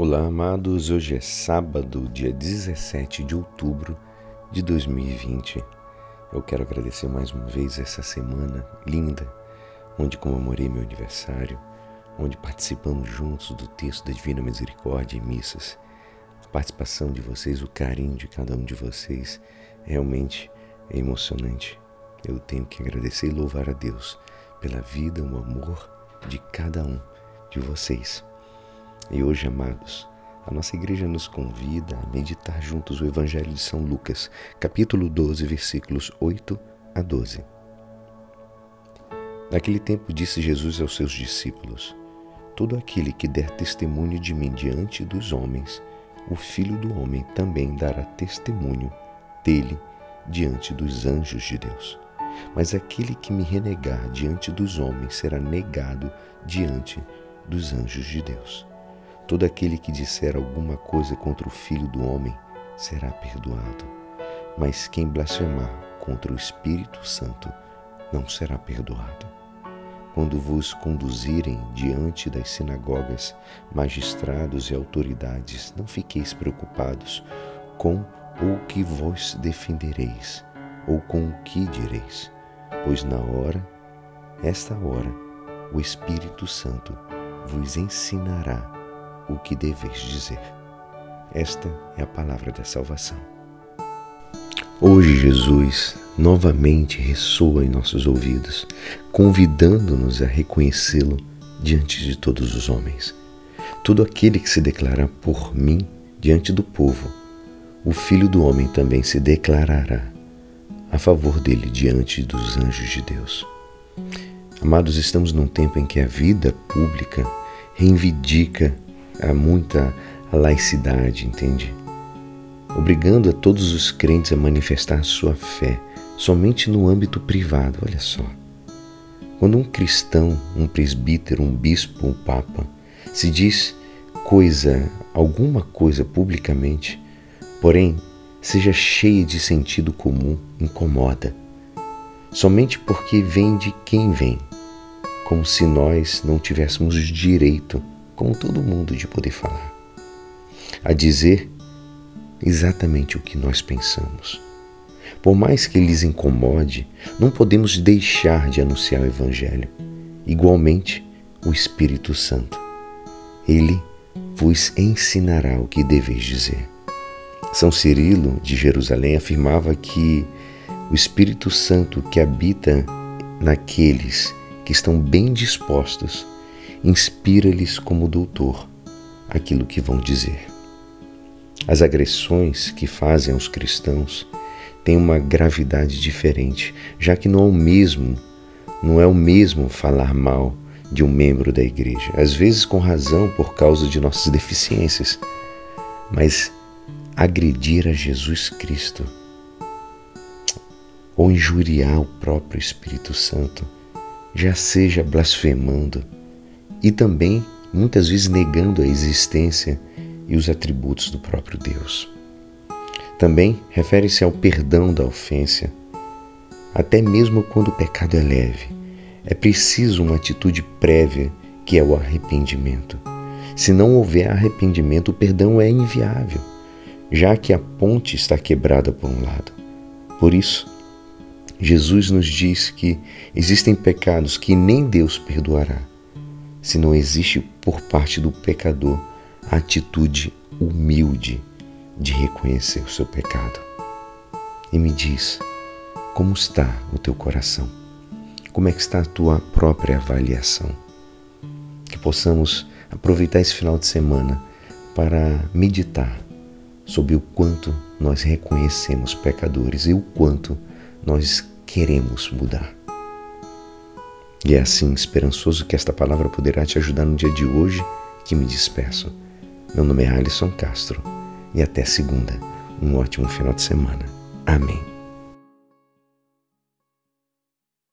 Olá, amados. Hoje é sábado, dia 17 de outubro de 2020. Eu quero agradecer mais uma vez essa semana linda, onde comemorei meu aniversário, onde participamos juntos do texto da Divina Misericórdia e missas. A participação de vocês, o carinho de cada um de vocês, realmente é emocionante. Eu tenho que agradecer e louvar a Deus pela vida, o amor de cada um de vocês. E hoje, amados, a nossa igreja nos convida a meditar juntos o Evangelho de São Lucas, capítulo 12, versículos 8 a 12. Naquele tempo disse Jesus aos seus discípulos: Todo aquele que der testemunho de mim diante dos homens, o Filho do Homem também dará testemunho dele diante dos anjos de Deus. Mas aquele que me renegar diante dos homens será negado diante dos anjos de Deus. Todo aquele que disser alguma coisa contra o Filho do Homem será perdoado, mas quem blasfemar contra o Espírito Santo não será perdoado. Quando vos conduzirem diante das sinagogas, magistrados e autoridades, não fiqueis preocupados com o que vos defendereis ou com o que direis, pois na hora, esta hora, o Espírito Santo vos ensinará o que deveis dizer. Esta é a palavra da salvação. Hoje, Jesus novamente ressoa em nossos ouvidos, convidando-nos a reconhecê-lo diante de todos os homens. Todo aquele que se declarar por mim diante do povo, o Filho do Homem também se declarará a favor dele diante dos anjos de Deus. Amados, estamos num tempo em que a vida pública reivindica há muita laicidade, entende? Obrigando a todos os crentes a manifestar sua fé somente no âmbito privado, olha só. Quando um cristão, um presbítero, um bispo, um papa se diz coisa, alguma coisa publicamente, porém seja cheia de sentido comum, incomoda. Somente porque vem de quem vem, como se nós não tivéssemos direito como todo mundo, de poder falar, a dizer exatamente o que nós pensamos. Por mais que lhes incomode, não podemos deixar de anunciar o Evangelho. Igualmente, o Espírito Santo. Ele vos ensinará o que deveis dizer. São Cirilo, de Jerusalém, afirmava que o Espírito Santo que habita naqueles que estão bem dispostos inspira-lhes como doutor aquilo que vão dizer. As agressões que fazem aos cristãos têm uma gravidade diferente, já que não é o mesmo, não é o mesmo falar mal de um membro da igreja, às vezes com razão por causa de nossas deficiências, mas agredir a Jesus Cristo ou injuriar o próprio Espírito Santo, já seja blasfemando, e também muitas vezes negando a existência e os atributos do próprio Deus. Também refere-se ao perdão da ofensa, até mesmo quando o pecado é leve. É preciso uma atitude prévia, que é o arrependimento. Se não houver arrependimento, o perdão é inviável, já que a ponte está quebrada por um lado. Por isso, Jesus nos diz que existem pecados que nem Deus perdoará se não existe por parte do pecador a atitude humilde de reconhecer o seu pecado. E me diz, como está o teu coração? Como é que está a tua própria avaliação? Que possamos aproveitar esse final de semana para meditar sobre o quanto nós reconhecemos pecadores e o quanto nós queremos mudar. E é assim, esperançoso que esta palavra poderá te ajudar no dia de hoje que me despeço. Meu nome é Alisson Castro e até segunda. Um ótimo final de semana. Amém.